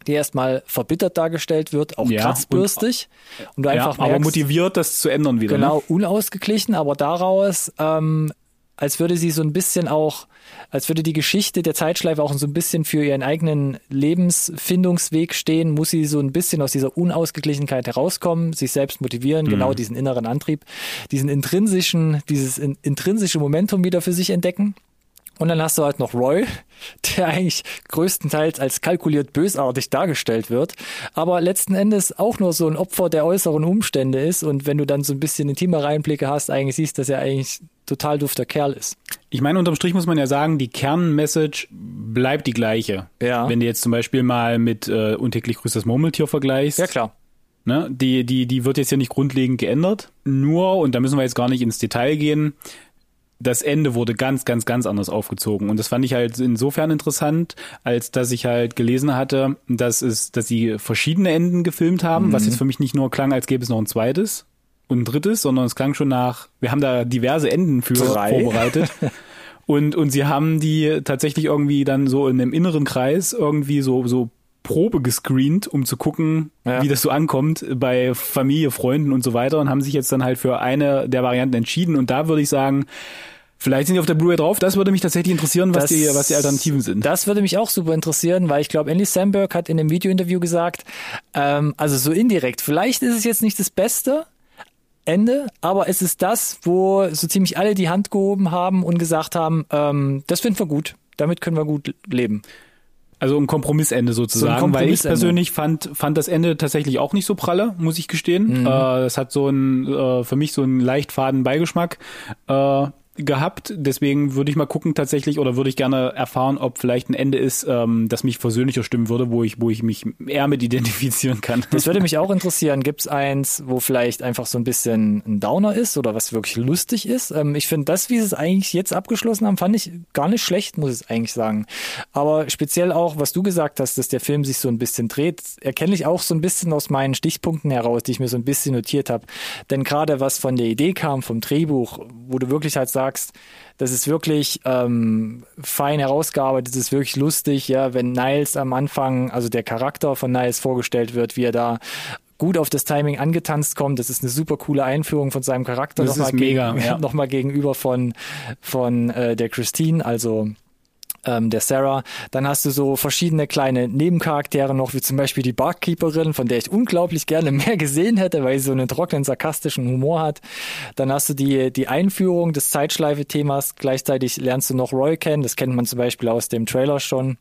die erstmal verbittert dargestellt wird, auch Ja, kratzbürstig. Und, du Ja, einfach aber merkst, motiviert, das zu ändern wieder. Genau, Ne? unausgeglichen, aber daraus ähm, als würde sie so ein bisschen auch, als würde die Geschichte der Zeitschleife auch so ein bisschen für ihren eigenen Lebensfindungsweg stehen, muss sie so ein bisschen aus dieser Unausgeglichenheit herauskommen, sich selbst motivieren, mhm. genau diesen inneren Antrieb, diesen intrinsischen, dieses intrinsische Momentum wieder für sich entdecken. Und dann hast du halt noch Roy, der eigentlich größtenteils als kalkuliert bösartig dargestellt wird, aber letzten Endes auch nur so ein Opfer der äußeren Umstände ist. Und wenn du dann so ein bisschen intimer Reinblicke hast, eigentlich siehst, dass er eigentlich total dufter Kerl ist. Ich meine, unterm Strich muss man ja sagen, die Kernmessage bleibt die gleiche. Ja. Wenn du jetzt zum Beispiel mal mit äh, Untäglich grüßt das Murmeltier vergleichst. Ja, klar. Ne, die, die, die wird jetzt ja nicht grundlegend geändert. Nur, und da müssen wir jetzt gar nicht ins Detail gehen, das Ende wurde ganz, ganz, ganz anders aufgezogen. Und das fand ich halt insofern interessant, als dass ich halt gelesen hatte, dass es, dass sie verschiedene Enden gefilmt haben, mhm. was jetzt für mich nicht nur klang, als gäbe es noch ein zweites und ein drittes, sondern es klang schon nach, wir haben da diverse Enden für Drei. vorbereitet. und, und sie haben die tatsächlich irgendwie dann so in einem inneren Kreis irgendwie so, so Probe gescreent, um zu gucken, ja. wie das so ankommt bei Familie, Freunden und so weiter und haben sich jetzt dann halt für eine der Varianten entschieden. Und da würde ich sagen, Vielleicht sind die auf der Blu-ray drauf. Das würde mich tatsächlich interessieren, was, das, die, was die Alternativen sind. Das würde mich auch super interessieren, weil ich glaube, Andy Samberg hat in dem Videointerview gesagt, ähm, also so indirekt, vielleicht ist es jetzt nicht das Beste, Ende, aber es ist das, wo so ziemlich alle die Hand gehoben haben und gesagt haben, ähm, das finden wir gut, damit können wir gut leben. Also ein Kompromissende sozusagen, so Kompromissende. weil ich persönlich fand, fand das Ende tatsächlich auch nicht so pralle, muss ich gestehen. Mhm. Äh, es hat so ein, äh, für mich so einen leicht faden Beigeschmack. Äh, gehabt. Deswegen würde ich mal gucken tatsächlich oder würde ich gerne erfahren, ob vielleicht ein Ende ist, ähm, das mich versöhnlicher stimmen würde, wo ich, wo ich mich eher mit identifizieren kann. Das würde mich auch interessieren. Gibt es eins, wo vielleicht einfach so ein bisschen ein Downer ist oder was wirklich lustig ist? Ähm, ich finde das, wie sie es eigentlich jetzt abgeschlossen haben, fand ich gar nicht schlecht, muss ich eigentlich sagen. Aber speziell auch, was du gesagt hast, dass der Film sich so ein bisschen dreht, erkenne ich auch so ein bisschen aus meinen Stichpunkten heraus, die ich mir so ein bisschen notiert habe. Denn gerade was von der Idee kam, vom Drehbuch, wo du wirklich halt sagst, sagst, das ist wirklich ähm, fein herausgearbeitet, das ist wirklich lustig, ja, wenn Niles am Anfang, also der Charakter von Niles vorgestellt wird, wie er da gut auf das Timing angetanzt kommt. Das ist eine super coole Einführung von seinem Charakter das nochmal, ist mega, gegen, ja. nochmal gegenüber von, von äh, der Christine, also ähm, der Sarah. Dann hast du so verschiedene kleine Nebencharaktere noch, wie zum Beispiel die Barkeeperin, von der ich unglaublich gerne mehr gesehen hätte, weil sie so einen trockenen, sarkastischen Humor hat. Dann hast du die, die Einführung des Zeitschleife-Themas. Gleichzeitig lernst du noch Roy kennen. Das kennt man zum Beispiel aus dem Trailer schon.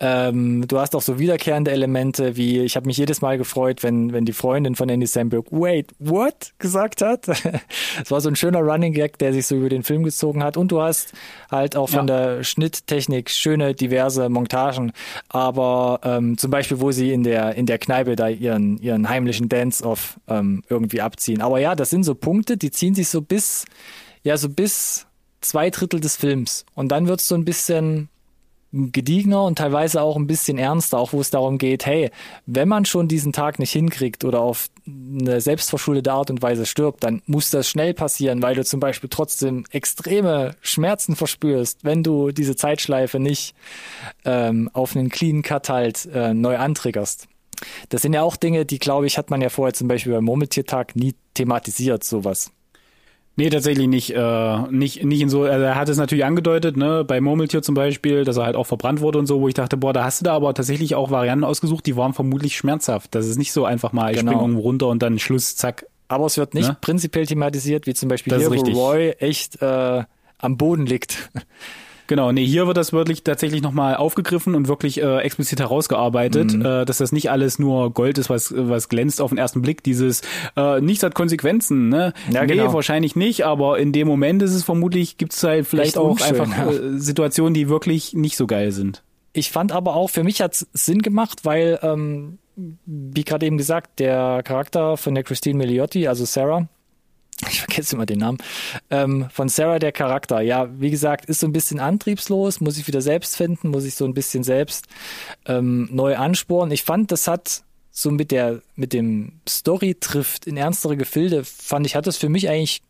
Ähm, du hast auch so wiederkehrende Elemente, wie ich habe mich jedes Mal gefreut, wenn, wenn die Freundin von Andy Samberg Wait, what? gesagt hat. Es war so ein schöner Running Gag, der sich so über den Film gezogen hat. Und du hast halt auch von ja. der Schnitttechnik schöne, diverse Montagen. Aber ähm, zum Beispiel, wo sie in der, in der Kneipe da ihren, ihren heimlichen Dance-Off ähm, irgendwie abziehen. Aber ja, das sind so Punkte, die ziehen sich so bis, ja, so bis zwei Drittel des Films. Und dann wird es so ein bisschen gediegener und teilweise auch ein bisschen ernster, auch wo es darum geht, hey, wenn man schon diesen Tag nicht hinkriegt oder auf eine selbstverschuldete Art und Weise stirbt, dann muss das schnell passieren, weil du zum Beispiel trotzdem extreme Schmerzen verspürst, wenn du diese Zeitschleife nicht ähm, auf einen clean Cut halt äh, neu antriggerst. Das sind ja auch Dinge, die, glaube ich, hat man ja vorher zum Beispiel beim Murmeltiertag nie thematisiert, sowas. Nee, tatsächlich nicht, äh, nicht, nicht in so, also er hat es natürlich angedeutet, ne, bei Murmeltier zum Beispiel, dass er halt auch verbrannt wurde und so, wo ich dachte, boah, da hast du da aber tatsächlich auch Varianten ausgesucht, die waren vermutlich schmerzhaft. Das ist nicht so einfach mal, ich genau. springe irgendwo runter und dann Schluss, zack. Aber es wird nicht ne? prinzipiell thematisiert, wie zum Beispiel das hier, wo Roy echt äh, am Boden liegt. Genau, nee, hier wird das wirklich tatsächlich nochmal aufgegriffen und wirklich äh, explizit herausgearbeitet, mhm. äh, dass das nicht alles nur Gold ist, was, was glänzt auf den ersten Blick. Dieses äh, nichts hat Konsequenzen, ne? Ja, nee, genau. wahrscheinlich nicht, aber in dem Moment ist es vermutlich, gibt es halt vielleicht Echt auch unschön, einfach ja. äh, Situationen, die wirklich nicht so geil sind. Ich fand aber auch, für mich hat's Sinn gemacht, weil, ähm, wie gerade eben gesagt, der Charakter von der Christine Milioti, also Sarah, ich vergesse immer den Namen, ähm, von Sarah der Charakter. Ja, wie gesagt, ist so ein bisschen antriebslos, muss ich wieder selbst finden, muss ich so ein bisschen selbst ähm, neu ansporen. Ich fand, das hat so mit der, mit dem Story trifft in ernstere Gefilde, fand ich, hat das für mich eigentlich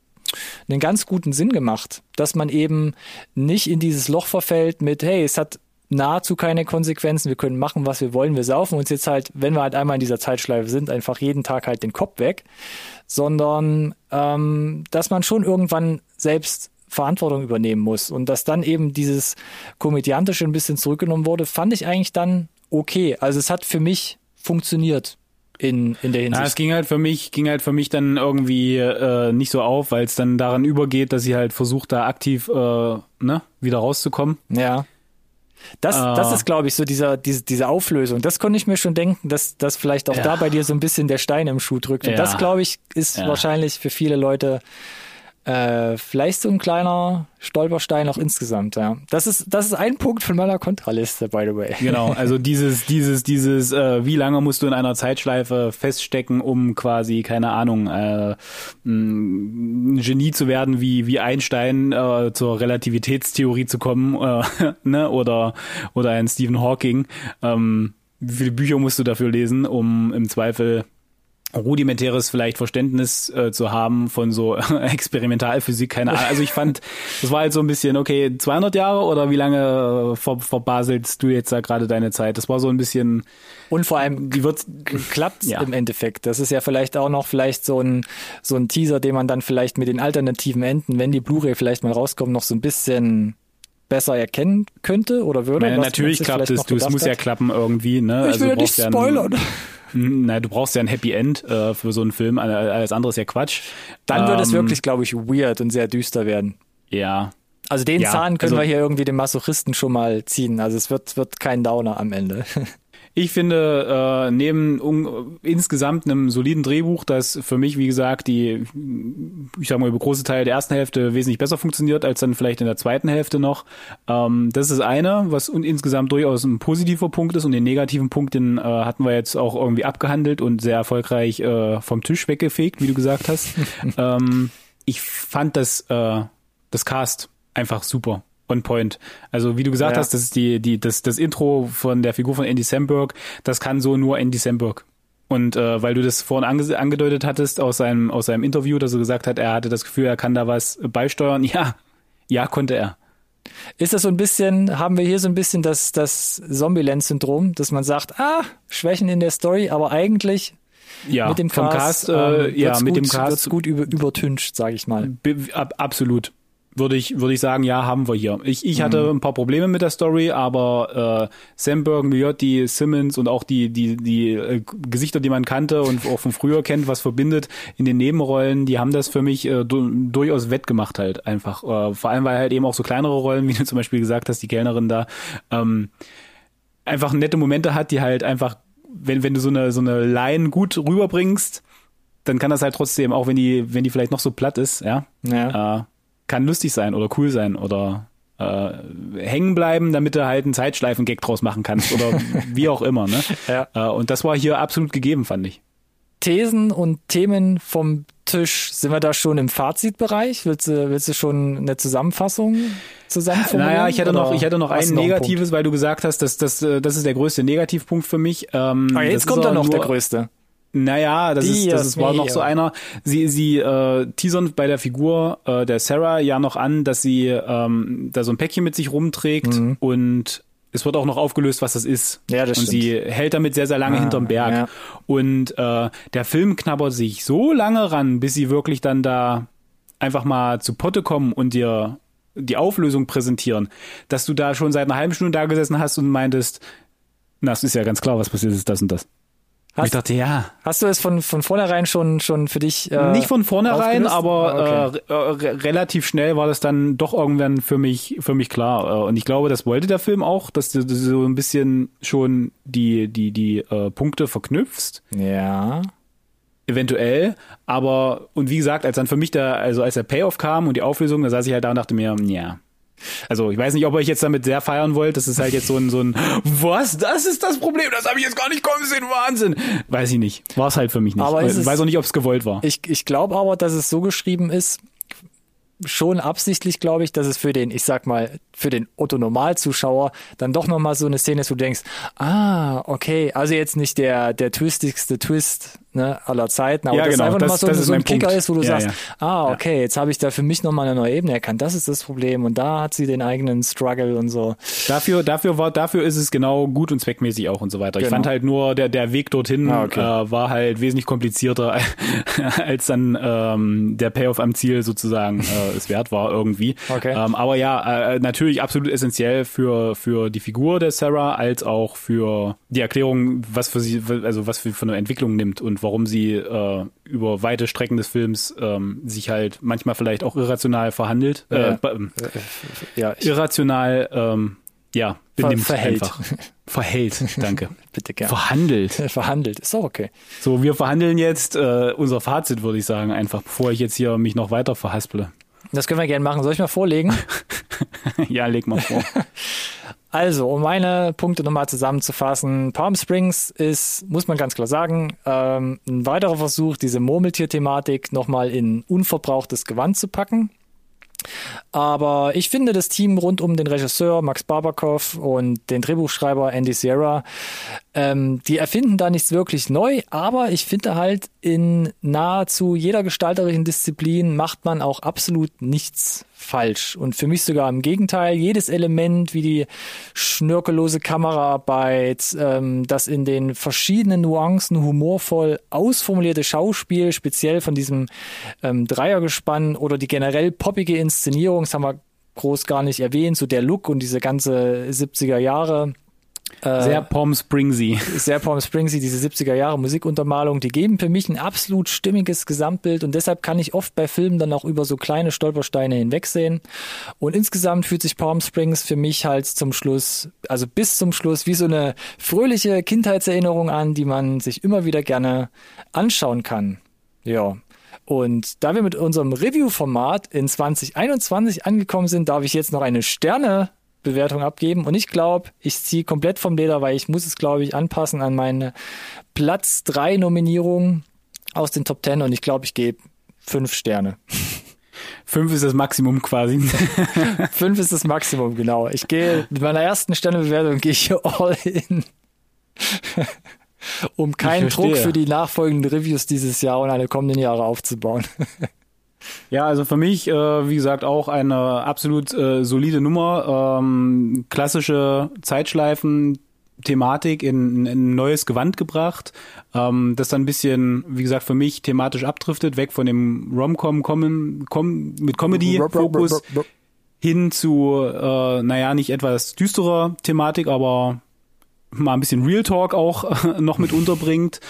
einen ganz guten Sinn gemacht, dass man eben nicht in dieses Loch verfällt mit, hey, es hat nahezu keine Konsequenzen. Wir können machen, was wir wollen. Wir saufen uns jetzt halt, wenn wir halt einmal in dieser Zeitschleife sind, einfach jeden Tag halt den Kopf weg, sondern ähm, dass man schon irgendwann selbst Verantwortung übernehmen muss und dass dann eben dieses komödiantische ein bisschen zurückgenommen wurde, fand ich eigentlich dann okay. Also es hat für mich funktioniert in, in der Hinsicht. Ja, es ging halt für mich, ging halt für mich dann irgendwie äh, nicht so auf, weil es dann daran übergeht, dass sie halt versucht, da aktiv äh, ne, wieder rauszukommen. Ja. Das, Ah. das ist, glaube ich, so dieser, diese, diese Auflösung. Das konnte ich mir schon denken, dass, dass vielleicht auch Ja. da bei dir so ein bisschen der Stein im Schuh drückt. Und Ja. das, glaube ich, ist Ja. wahrscheinlich für viele Leute äh, vielleicht so ein kleiner Stolperstein auch insgesamt. Ja. Das ist, das ist ein Punkt von meiner Kontraliste, by the way. Genau, also dieses, dieses, dieses, äh, wie lange musst du in einer Zeitschleife feststecken, um quasi, keine Ahnung, äh, ein Genie zu werden, wie, wie Einstein äh, zur Relativitätstheorie zu kommen, äh, ne? Oder, oder ein Stephen Hawking. Ähm, wie viele Bücher musst du dafür lesen, um im Zweifel rudimentäres vielleicht Verständnis äh, zu haben von so Experimentalphysik, keine Ahnung. Also ich fand, das war halt so ein bisschen, okay, 200 Jahre oder wie lange äh, ver verbaselst du jetzt da gerade deine Zeit? Das war so ein bisschen, Und vor allem die wird, klappt's Ja. im Endeffekt. Das ist ja vielleicht auch noch vielleicht so ein, so ein Teaser, den man dann vielleicht mit den alternativen Enden, wenn die Blu-ray vielleicht mal rauskommt, noch so ein bisschen besser erkennen könnte oder würde. meine, natürlich klappt es, du, es muss ja klappen irgendwie, ne? Ich will ja du nicht spoilern. Hm, Na, du brauchst ja ein Happy End äh, für so einen Film, alles andere ist ja Quatsch. Dann wird es Ähm, wirklich, glaube ich, weird und sehr düster werden. Ja, Also den Ja, Zahn können also- wir hier irgendwie dem Masochisten schon mal ziehen. Also es wird, wird kein Downer am Ende. Ich finde, äh, neben un, insgesamt einem soliden Drehbuch, das für mich, wie gesagt, die, ich sag mal, über große Teile der ersten Hälfte wesentlich besser funktioniert als dann vielleicht in der zweiten Hälfte noch. Ähm, das ist das eine, was insgesamt durchaus ein positiver Punkt ist und den negativen Punkt, den äh, hatten wir jetzt auch irgendwie abgehandelt und sehr erfolgreich äh, vom Tisch weggefegt, wie du gesagt hast. ähm, ich fand das, äh, das Cast einfach super. On point. Also wie du gesagt Ja. hast, das ist die, die, das, das Intro von der Figur von Andy Samberg, das kann so nur Andy Samberg. Und äh, weil du das vorhin ange angedeutet hattest aus seinem, aus seinem Interview, dass er gesagt hat, er hatte das Gefühl, er kann da was beisteuern. Ja, ja, konnte er. Ist das so ein bisschen, haben wir hier so ein bisschen das, das Zombieland-Syndrom, dass man sagt, ah, Schwächen in der Story, aber eigentlich Ja, mit dem Cast, Cast, äh, ähm, ja, mit gut, dem Cast gut über, übertüncht, sage ich mal. Be ab, absolut. Würde ich, würde ich sagen, ja, haben wir hier. Ich, ich Mhm. hatte ein paar Probleme mit der Story, aber äh, Samberg, Miotti, Simmons und auch die, die, die äh, Gesichter, die man kannte und auch von früher kennt, was verbindet in den Nebenrollen, die haben das für mich äh, du durchaus wettgemacht halt einfach. Äh, vor allem, weil halt eben auch so kleinere Rollen, wie du zum Beispiel gesagt hast, die Kellnerin da, ähm, einfach nette Momente hat, die halt einfach, wenn, wenn du so eine, so eine Line gut rüberbringst, dann kann das halt trotzdem, auch wenn die, wenn die vielleicht noch so platt ist, ja, Ja. äh, kann lustig sein oder cool sein oder äh, hängen bleiben, damit du halt einen Zeitschleifen-Gag draus machen kannst oder wie auch immer. Ne? Ja. Äh, und das war hier absolut gegeben, fand ich. Thesen und Themen vom Tisch, sind wir da schon im Fazitbereich? Willst du, willst du schon eine Zusammenfassung zusammenformulieren? Naja, ich hätte noch, ich hätte noch ein negatives, weil du gesagt hast, dass das, äh, das ist der größte Negativpunkt für mich. Ähm? Ah, das jetzt kommt dann auch noch der nur- größte. Naja, das ist, das ist, war noch so einer. Sie, sie äh, teasern bei der Figur äh, der Sarah ja noch an, dass sie ähm, da so ein Päckchen mit sich rumträgt und es wird auch noch aufgelöst, was das ist. Mhm. Ja, das und stimmt. sie hält damit sehr, sehr lange Ah, hinterm Berg. ja. Und äh, der Film knabbert sich so lange ran, bis sie wirklich dann da einfach mal zu Potte kommen und dir die Auflösung präsentieren, dass du da schon seit einer halben Stunde da gesessen hast und meintest, na, es ist ja ganz klar, was passiert ist, das und das. Und ich Hast, dachte, ja, hast du es von, von vornherein schon, schon für dich äh, nicht von vornherein, aufgelöst? aber Ah, okay. äh, re- relativ schnell war das dann doch irgendwann für mich für mich klar. Äh, und ich glaube, das wollte der Film auch, dass du, du so ein bisschen schon die die die äh, Punkte verknüpfst, Ja. eventuell. Aber und wie gesagt, als dann für mich der also als der Payoff kam und die Auflösung, da saß ich halt da und dachte mir, ja. Also ich weiß nicht, ob ihr euch jetzt damit sehr feiern wollt. Das ist halt jetzt so ein so ein was? Das ist das Problem. Das habe ich jetzt gar nicht kommen sehen. Wahnsinn. Weiß ich nicht. War es halt für mich nicht. Aber ich weiß auch nicht, ob es gewollt war. Ich, ich glaube aber, dass es so geschrieben ist, schon absichtlich, glaube ich, dass es für den, ich sag mal, für den Otto-Normalzuschauer dann doch nochmal so eine Szene ist, wo du denkst, ah, okay, also jetzt nicht der, der twistigste Twist ne, aller Zeiten, aber Ja, das genau, einfach das- mal so, ist so ein Kicker Punkt. ist, wo du Ja, sagst, ja. ah, okay, jetzt habe ich da für mich nochmal eine neue Ebene erkannt, das ist das Problem und da hat sie den eigenen Struggle und so. Dafür, dafür war, dafür ist es genau gut und zweckmäßig auch und so weiter. Ich Genau. fand halt nur, der, der Weg dorthin Ah, okay. äh, war halt wesentlich komplizierter, als dann ähm, der Payoff am Ziel sozusagen äh, es wert war irgendwie. Okay. Ähm, aber ja, äh, natürlich absolut essentiell für, für die Figur der Sarah, als auch für die Erklärung, was für sie, also was für, für eine Entwicklung nimmt und warum sie äh, über weite Strecken des Films ähm, sich halt manchmal vielleicht auch irrational verhandelt. Ja. Äh, Ja, ich, irrational, ähm, ja, benimmt verhält. einfach. Verhält, danke. bitte gerne. Verhandelt. Verhandelt, ist doch okay. So, wir verhandeln jetzt äh, unser Fazit, würde ich sagen, einfach, bevor ich jetzt hier mich noch weiter verhasple. Das können wir gerne machen. Soll ich mal vorlegen? ja, leg mal vor. Also, um meine Punkte nochmal zusammenzufassen, Palm Springs ist, muss man ganz klar sagen, ähm, ein weiterer Versuch, diese Murmeltier-Thematik nochmal in unverbrauchtes Gewand zu packen. Aber ich finde, das Team rund um den Regisseur Max Barbakow und den Drehbuchschreiber Andy Sierra, ähm, die erfinden da nichts wirklich neu, aber ich finde halt, in nahezu jeder gestalterischen Disziplin macht man auch absolut nichts falsch. Und für mich sogar im Gegenteil, jedes Element wie die schnörkellose Kameraarbeit, ähm, das in den verschiedenen Nuancen humorvoll ausformulierte Schauspiel, speziell von diesem ähm, Dreiergespann oder die generell poppige Inszenierung, das haben wir groß gar nicht erwähnt, so der Look und diese ganze 70er Jahre Sehr Palm Springsy. sehr Palm Springsy, diese 70er Jahre Musikuntermalung, die geben für mich ein absolut stimmiges Gesamtbild und deshalb kann ich oft bei Filmen dann auch über so kleine Stolpersteine hinwegsehen. Und insgesamt fühlt sich Palm Springs für mich halt zum Schluss, also bis zum Schluss, wie so eine fröhliche Kindheitserinnerung an, die man sich immer wieder gerne anschauen kann. Ja. Und da wir mit unserem Review-Format in 2021 angekommen sind, darf ich jetzt noch eine Sterne Bewertung abgeben. Und ich glaube, ich ziehe komplett vom Leder, weil ich muss es, glaube ich, anpassen an meine Platz 3 Nominierung aus den Top 10 und ich glaube, ich gebe fünf Sterne. Fünf ist das Maximum quasi. Fünf ist das Maximum, genau. Ich gehe mit meiner ersten Sternebewertung gehe ich hier all in. um keinen. Druck für die nachfolgenden Reviews dieses Jahr und eine kommenden Jahre aufzubauen. Ja, also für mich, äh, wie gesagt, auch eine absolut äh, solide Nummer. Ähm, klassische Zeitschleifen. Thematik in, in ein neues Gewand gebracht, ähm, das dann ein bisschen, wie gesagt, für mich thematisch abdriftet, weg von dem Rom-Com kommen, kom mit Comedy-Fokus hin zu, äh, naja, nicht etwas düsterer Thematik, aber mal ein bisschen Real Talk auch noch mit unterbringt.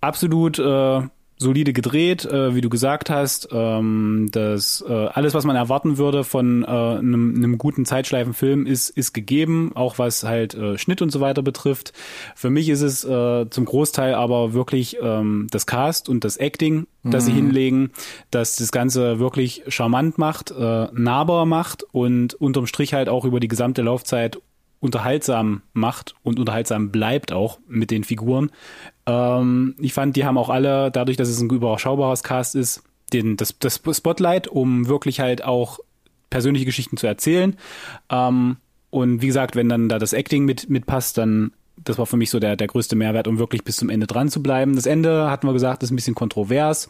Absolut äh, solide gedreht, äh, wie du gesagt hast. Ähm, das äh, alles, was man erwarten würde von äh, einem, einem guten Zeitschleifenfilm, ist ist gegeben, auch was halt äh, Schnitt und so weiter betrifft. Für mich ist es äh, zum Großteil aber wirklich ähm, das Cast und das Acting, das sie hinlegen, das das Ganze wirklich charmant macht, äh, nahbar macht und unterm Strich halt auch über die gesamte Laufzeit unterhaltsam macht und unterhaltsam bleibt auch mit den Figuren. Ähm, ich fand, die haben auch alle, dadurch, dass es ein überschaubares Cast ist, den, das, das Spotlight, um wirklich halt auch persönliche Geschichten zu erzählen. Ähm, und wie gesagt, wenn dann da das Acting mit, mitpasst, dann das war für mich so der, der größte Mehrwert, um wirklich bis zum Ende dran zu bleiben. Das Ende, hatten wir gesagt, ist ein bisschen kontrovers.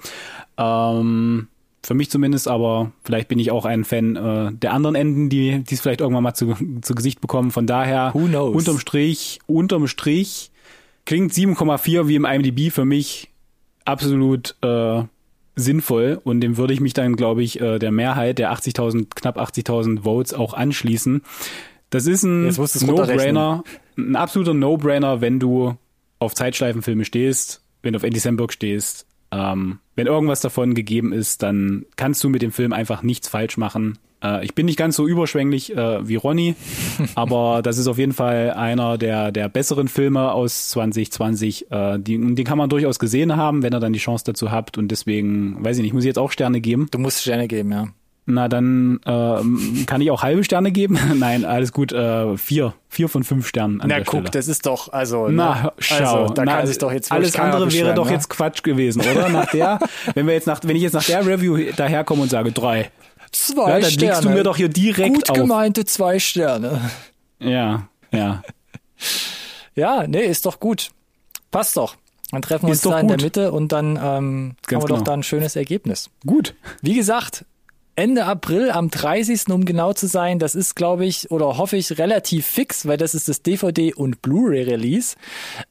Ähm, für mich zumindest, aber vielleicht bin ich auch ein Fan äh, der anderen Enden, die es vielleicht irgendwann mal zu, zu Gesicht bekommen. Von daher, Who knows? unterm Strich, unterm Strich klingt 7,4 wie im IMDb für mich absolut äh, sinnvoll und dem würde ich mich dann, glaube ich, äh, der Mehrheit der 80.000, knapp 80.000 Votes auch anschließen. Das ist ein. No-Brainer, ein absoluter No-Brainer, wenn du auf Zeitschleifenfilme stehst, wenn du auf Andy Samberg stehst. Ähm, wenn irgendwas davon gegeben ist, dann kannst du mit dem Film einfach nichts falsch machen. Äh, ich bin nicht ganz so überschwänglich äh, wie Ronny, aber das ist auf jeden Fall einer der, der besseren Filme aus 2020. Äh, die, den kann man durchaus gesehen haben, wenn ihr dann die Chance dazu habt. Und deswegen, weiß ich nicht, muss ich jetzt auch Sterne geben. Du musst Sterne geben, ja. Na, dann ähm, kann ich auch halbe Sterne geben. Nein, alles gut. Äh, vier. Vier von fünf Sternen an Na der guck, Stelle. das ist doch, also, Na, ne? schau. also, da Na, kann sich doch jetzt alles andere wäre doch ne? jetzt Quatsch gewesen, oder? Nach der, wenn wir jetzt nach, wenn ich jetzt nach der Review daherkomme und sage drei, zwei ja, dann Sterne. legst du mir doch hier direkt Gut auf. gemeinte zwei Sterne. Ja, ja. Ja, nee, ist doch gut. Passt doch. Dann treffen wir Ist uns da in der gut. Mitte und dann ähm, haben wir Ganz doch genau. da ein schönes Ergebnis. Gut. Wie gesagt, Ende April am 30. um genau zu sein, das ist, glaube ich, oder hoffe ich, relativ fix, weil das ist das DVD- und Blu-ray-Release.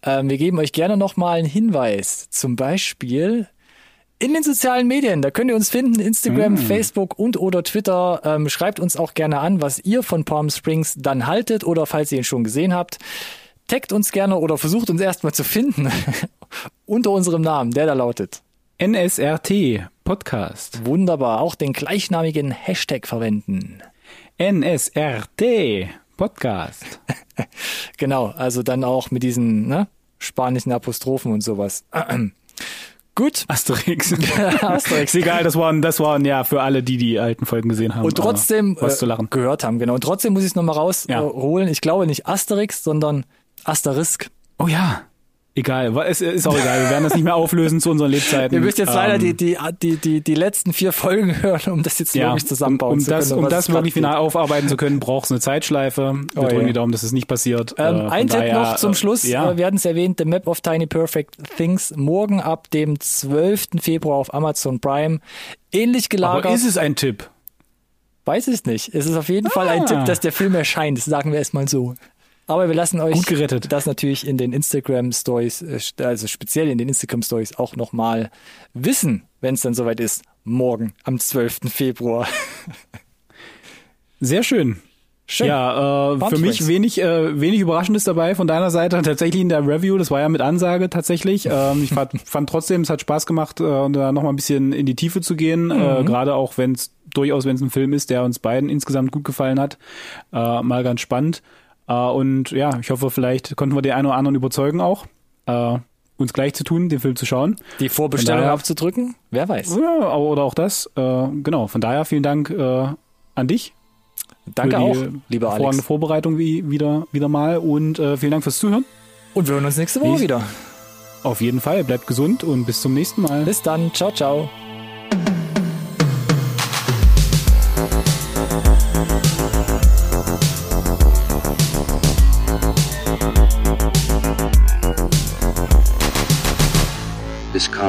Ähm, wir geben euch gerne nochmal einen Hinweis. Zum Beispiel in den sozialen Medien. Da könnt ihr uns finden, Instagram, Facebook und oder Twitter. Ähm, schreibt uns auch gerne an, was ihr von Palm Springs dann haltet oder falls ihr ihn schon gesehen habt. Taggt uns gerne oder versucht uns erstmal zu finden unter unserem Namen, der da lautet. NSRT Podcast. Wunderbar. Auch den gleichnamigen Hashtag verwenden. NSRT Podcast. Genau, also dann auch mit diesen ne, spanischen Apostrophen und sowas. Gut. Asterix. Asterix. Egal, das waren, das waren ja für alle, die die alten Folgen gesehen haben. Und trotzdem äh, was zu lachen. gehört haben, genau. Und trotzdem muss ich es nochmal rausholen. Ja. Ich glaube nicht Asterix, sondern Asterisk. Oh ja. Egal, es ist auch egal. Wir werden das nicht mehr auflösen zu unseren Lebzeiten. Ihr müsst jetzt leider Ähm, die, die, die, die, die letzten vier Folgen hören, um das jetzt ja, wirklich zusammenbauen um, um zu das, können. um das wirklich final aufarbeiten zu können, braucht es eine Zeitschleife. Wir Oh drücken je. die Daumen, dass es nicht passiert. Ähm, Äh, ein Tipp noch zum äh, Schluss. Ja. Äh, Wir hatten es erwähnt, The Map of Tiny Perfect Things morgen ab dem 12. Februar auf Amazon Prime. Ähnlich gelagert. Aber ist es ein Tipp? Weiß ich nicht. Es ist auf jeden Fall ein Ah. Tipp, dass der Film erscheint. Das sagen wir erstmal so. Aber wir lassen euch das natürlich in den Instagram Stories, äh, also speziell in den Instagram Stories auch nochmal wissen, wenn es dann soweit ist. Morgen am 12. Februar. Sehr schön. Schön. Ja, äh, für mich wenig, äh, wenig Überraschendes dabei von deiner Seite. Tatsächlich in der Review, das war ja mit Ansage tatsächlich. Ähm, ich fand, fand trotzdem, es hat Spaß gemacht, äh, und da noch mal ein bisschen in die Tiefe zu gehen. Mhm. Äh, Gerade auch wenn es durchaus, wenn es ein Film ist, der uns beiden insgesamt gut gefallen hat. Äh, mal ganz spannend. Äh, und ja, ich hoffe, vielleicht konnten wir den einen oder anderen überzeugen auch, äh, uns gleich zu tun, den Film zu schauen. Die Vorbestellung daher- abzudrücken? Wer weiß. Ja, oder auch das. Äh, genau, von daher vielen Dank an dich. Danke für auch, die lieber Alex. Vorbereitung wie, wieder, wieder mal und vielen Dank fürs Zuhören. Und wir hören uns nächste Woche Wie- wieder. Auf jeden Fall, bleibt gesund und bis zum nächsten Mal. Bis dann. Ciao, ciao.